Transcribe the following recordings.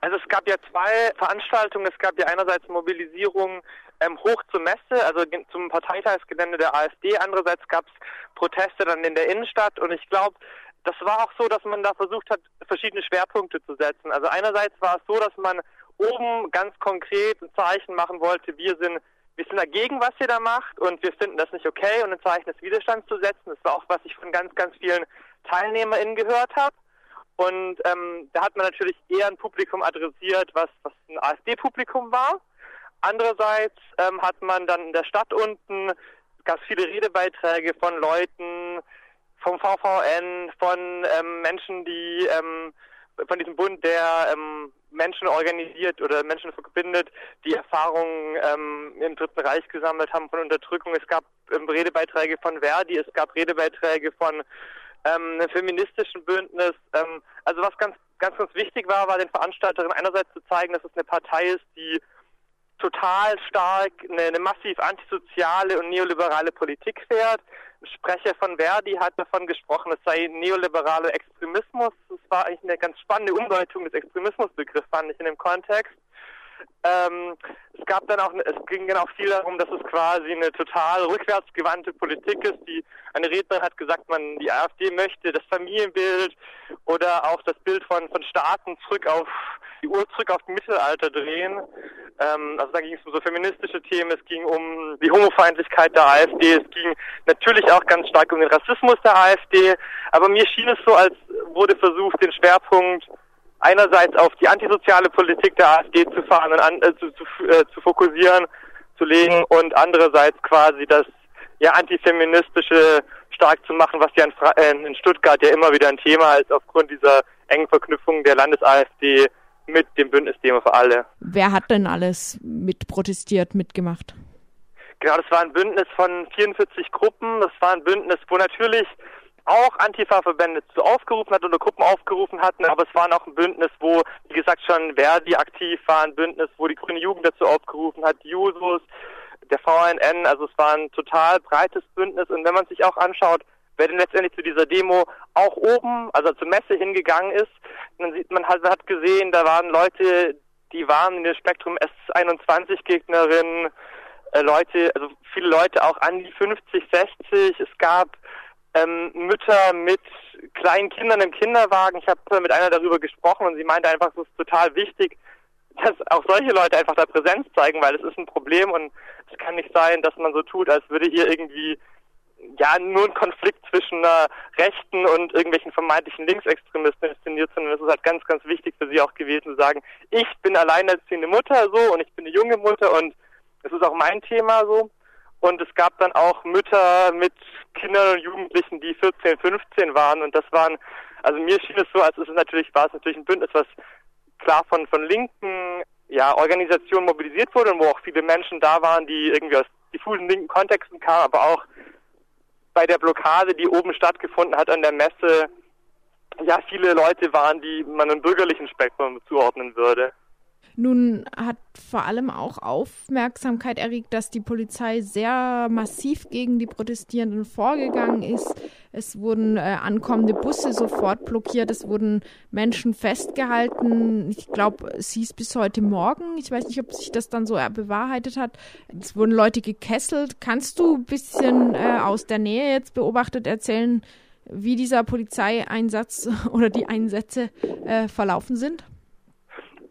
Also es gab ja zwei Veranstaltungen. Es gab ja einerseits Mobilisierung ähm, hoch zur Messe, also zum Parteitagsgelände der AfD. Andererseits gab es Proteste dann in der Innenstadt. Und ich glaube, das war auch so, dass man da versucht hat, verschiedene Schwerpunkte zu setzen. Also einerseits war es so, dass man oben ganz konkret ein Zeichen machen wollte, wir sind wir sind dagegen, was ihr da macht und wir finden das nicht okay und ein Zeichen des Widerstands zu setzen. Das war auch, was ich von ganz, ganz vielen TeilnehmerInnen gehört habe. Und ähm, da hat man natürlich eher ein Publikum adressiert, was, was ein AfD-Publikum war. Andererseits ähm, hat man dann in der Stadt unten ganz viele Redebeiträge von Leuten vom VVN, von ähm, Menschen, die ähm, von diesem Bund, der ähm, Menschen organisiert oder Menschen verbindet, die Erfahrungen ähm, im Dritten Reich gesammelt haben von Unterdrückung. Es gab ähm, Redebeiträge von Verdi, es gab Redebeiträge von ähm, einem feministischen Bündnis. Ähm, also was ganz, ganz, ganz wichtig war, war den Veranstalterinnen einerseits zu zeigen, dass es eine Partei ist, die total stark eine, eine massiv antisoziale und neoliberale Politik fährt. Ein Sprecher von Verdi hat davon gesprochen, es sei neoliberaler Extremismus. Das war eigentlich eine ganz spannende Umdeutung des Extremismusbegriffs, fand ich in dem Kontext. Ähm, es gab dann auch, es ging dann auch viel darum, dass es quasi eine total rückwärtsgewandte Politik ist. Die eine Rednerin hat gesagt, man die AfD möchte das Familienbild oder auch das Bild von von Staaten zurück auf die Uhr zurück auf Mittelalter drehen. Ähm, also da ging es um so feministische Themen, es ging um die Homofeindlichkeit der AfD, es ging natürlich auch ganz stark um den Rassismus der AfD. Aber mir schien es so, als wurde versucht, den Schwerpunkt einerseits auf die antisoziale Politik der AfD zu fahren und an, äh, zu, zu, äh, zu fokussieren, zu legen und andererseits quasi das ja antifeministische stark zu machen, was ja in, Fra äh, in Stuttgart ja immer wieder ein Thema ist aufgrund dieser engen Verknüpfung der Landes-AfD mit dem Bündnis Demo für alle. Wer hat denn alles mit protestiert, mitgemacht? Genau, das war ein Bündnis von 44 Gruppen. Das war ein Bündnis, wo natürlich auch Antifa-Verbände zu aufgerufen hat oder Gruppen aufgerufen hatten, aber es war auch ein Bündnis, wo, wie gesagt, schon Verdi aktiv war, ein Bündnis, wo die Grüne Jugend dazu aufgerufen hat, Jusos, der VNN, also es war ein total breites Bündnis. Und wenn man sich auch anschaut, wer denn letztendlich zu dieser Demo auch oben, also zur Messe hingegangen ist, dann sieht man halt, hat gesehen, da waren Leute, die waren in dem Spektrum S21-Gegnerinnen, äh, Leute, also viele Leute auch an die 50, 60. Es gab ähm, Mütter mit kleinen Kindern im Kinderwagen. Ich habe mit einer darüber gesprochen und sie meinte einfach, es ist total wichtig, dass auch solche Leute einfach da Präsenz zeigen, weil es ist ein Problem und es kann nicht sein, dass man so tut, als würde hier irgendwie ja nur ein Konflikt zwischen einer Rechten und irgendwelchen vermeintlichen Linksextremisten inszeniert, sondern es ist halt ganz, ganz wichtig für sie auch gewesen zu sagen, ich bin alleinerziehende Mutter so und ich bin eine junge Mutter und es ist auch mein Thema so. Und es gab dann auch Mütter mit Kindern und Jugendlichen, die 14, 15 waren und das waren, also mir schien es so, als ist es natürlich, war es natürlich ein Bündnis, was klar von, von linken ja, Organisationen mobilisiert wurde und wo auch viele Menschen da waren, die irgendwie aus diffusen linken Kontexten kamen, aber auch bei der Blockade, die oben stattgefunden hat an der Messe, ja, viele Leute waren, die man im bürgerlichen Spektrum zuordnen würde. Nun hat vor allem auch Aufmerksamkeit erregt, dass die Polizei sehr massiv gegen die Protestierenden vorgegangen ist. Es wurden äh, ankommende Busse sofort blockiert, es wurden Menschen festgehalten. Ich glaube, es hieß bis heute Morgen. Ich weiß nicht, ob sich das dann so bewahrheitet hat. Es wurden Leute gekesselt. Kannst du ein bisschen äh, aus der Nähe jetzt beobachtet erzählen, wie dieser Polizeieinsatz oder die Einsätze äh, verlaufen sind?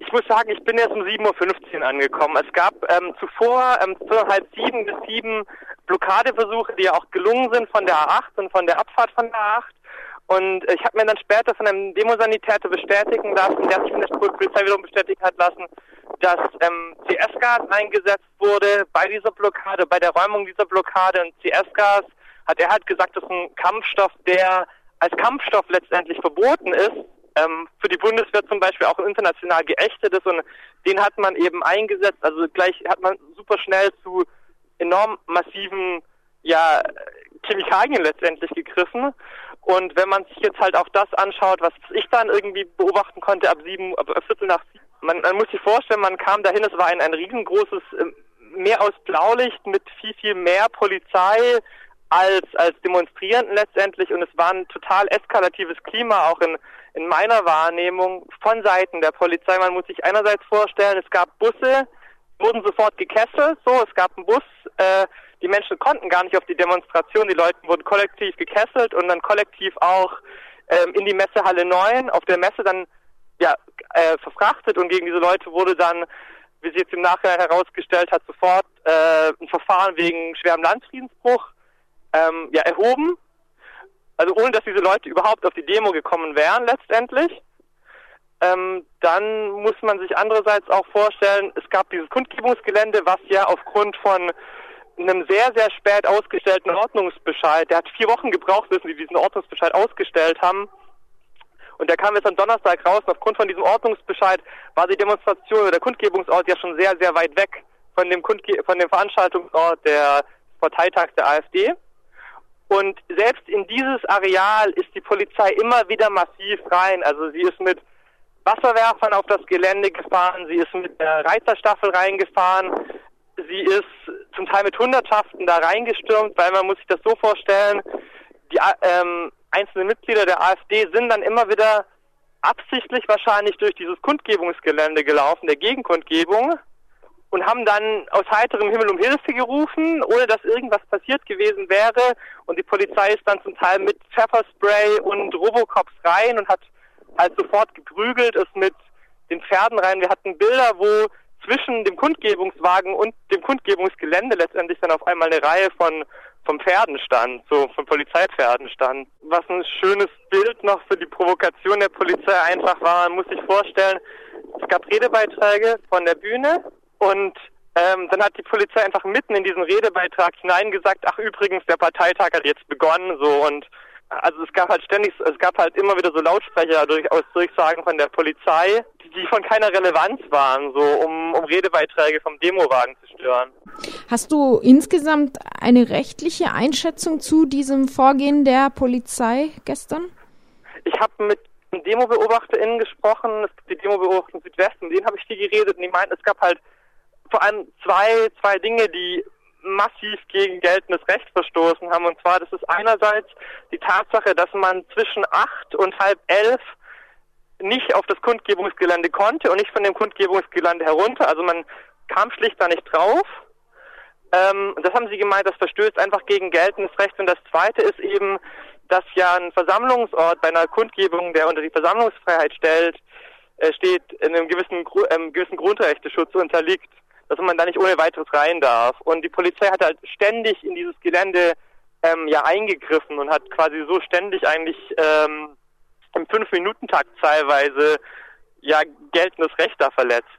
Ich muss sagen, ich bin erst um 7.15 Uhr angekommen. Es gab ähm, zuvor ähm, halb sieben bis sieben Blockadeversuche, die ja auch gelungen sind von der A8 und von der Abfahrt von der A8. Und ich habe mir dann später von einem Demosanitäter bestätigen lassen, der sich von der Polizei wiederum bestätigen hat lassen, dass ähm, CS-Gas eingesetzt wurde bei dieser Blockade, bei der Räumung dieser Blockade. Und CS-Gas hat er halt gesagt, das ist ein Kampfstoff, der als Kampfstoff letztendlich verboten ist ähm, für die Bundeswehr zum Beispiel auch international geächtet ist und den hat man eben eingesetzt. Also gleich hat man super schnell zu enorm massiven ja, Chemikalien letztendlich gegriffen. Und wenn man sich jetzt halt auch das anschaut, was ich dann irgendwie beobachten konnte ab sieben, ab Viertel nach sieben, man, man muss sich vorstellen, man kam dahin, es war ein, ein riesengroßes ähm, Meer aus Blaulicht mit viel, viel mehr Polizei als, als Demonstrierenden letztendlich und es war ein total eskalatives Klima auch in, in meiner Wahrnehmung von Seiten der Polizei. Man muss sich einerseits vorstellen, es gab Busse, wurden sofort gekesselt, so, es gab einen Bus, äh, die Menschen konnten gar nicht auf die Demonstration, die Leute wurden kollektiv gekesselt und dann kollektiv auch ähm, in die Messehalle 9, auf der Messe dann ja, äh, verfrachtet und gegen diese Leute wurde dann, wie sich jetzt im Nachhinein herausgestellt hat, sofort äh, ein Verfahren wegen schwerem Landfriedensbruch ähm, ja, erhoben. Also ohne dass diese Leute überhaupt auf die Demo gekommen wären letztendlich. Ähm, dann muss man sich andererseits auch vorstellen, es gab dieses Kundgebungsgelände, was ja aufgrund von einem sehr, sehr spät ausgestellten Ordnungsbescheid, der hat vier Wochen gebraucht, bis sie diesen Ordnungsbescheid ausgestellt haben. Und der kam jetzt am Donnerstag raus. Und aufgrund von diesem Ordnungsbescheid war die Demonstration oder der Kundgebungsort ja schon sehr, sehr weit weg von dem, Kundge von dem Veranstaltungsort der Parteitags der AfD. Und selbst in dieses Areal ist die Polizei immer wieder massiv rein. Also sie ist mit Wasserwerfern auf das Gelände gefahren, sie ist mit der Reiterstaffel reingefahren, sie ist zum Teil mit Hundertschaften da reingestürmt, weil man muss sich das so vorstellen, die ähm, einzelnen Mitglieder der AfD sind dann immer wieder absichtlich wahrscheinlich durch dieses Kundgebungsgelände gelaufen, der Gegenkundgebung, und haben dann aus heiterem Himmel um Hilfe gerufen, ohne dass irgendwas passiert gewesen wäre. Und die Polizei ist dann zum Teil mit Pfefferspray und Robocops rein und hat halt sofort geprügelt, ist mit den Pferden rein. Wir hatten Bilder, wo zwischen dem Kundgebungswagen und dem Kundgebungsgelände letztendlich dann auf einmal eine Reihe von vom Pferden stand, so von Polizeipferden stand. Was ein schönes Bild noch für die Provokation der Polizei einfach war, man muss sich vorstellen, es gab Redebeiträge von der Bühne und ähm, dann hat die Polizei einfach mitten in diesen Redebeitrag hineingesagt, ach übrigens, der Parteitag hat jetzt begonnen, so und also es gab halt ständig, es gab halt immer wieder so Lautsprecher durchaus Durchsagen von der Polizei, die, die von keiner Relevanz waren, so um, um Redebeiträge vom Demowagen zu stören. Hast du insgesamt eine rechtliche Einschätzung zu diesem Vorgehen der Polizei gestern? Ich habe mit DemobeobachterInnen gesprochen, es gibt die Demobeobachter im Südwesten, mit denen habe ich viel geredet und die meinten, es gab halt vor allem zwei, zwei Dinge, die massiv gegen geltendes Recht verstoßen haben. Und zwar, das ist einerseits die Tatsache, dass man zwischen acht und halb elf nicht auf das Kundgebungsgelände konnte und nicht von dem Kundgebungsgelände herunter. Also man kam schlicht da nicht drauf. Ähm, das haben sie gemeint, das verstößt einfach gegen geltendes Recht. Und das Zweite ist eben, dass ja ein Versammlungsort bei einer Kundgebung, der unter die Versammlungsfreiheit stellt, äh, steht, in einem gewissen, ähm, gewissen Grundrechteschutz unterliegt dass man da nicht ohne weiteres rein darf. Und die Polizei hat halt ständig in dieses Gelände ähm, ja eingegriffen und hat quasi so ständig eigentlich ähm, im Fünf-Minuten-Takt teilweise ja geltendes Recht da verletzt.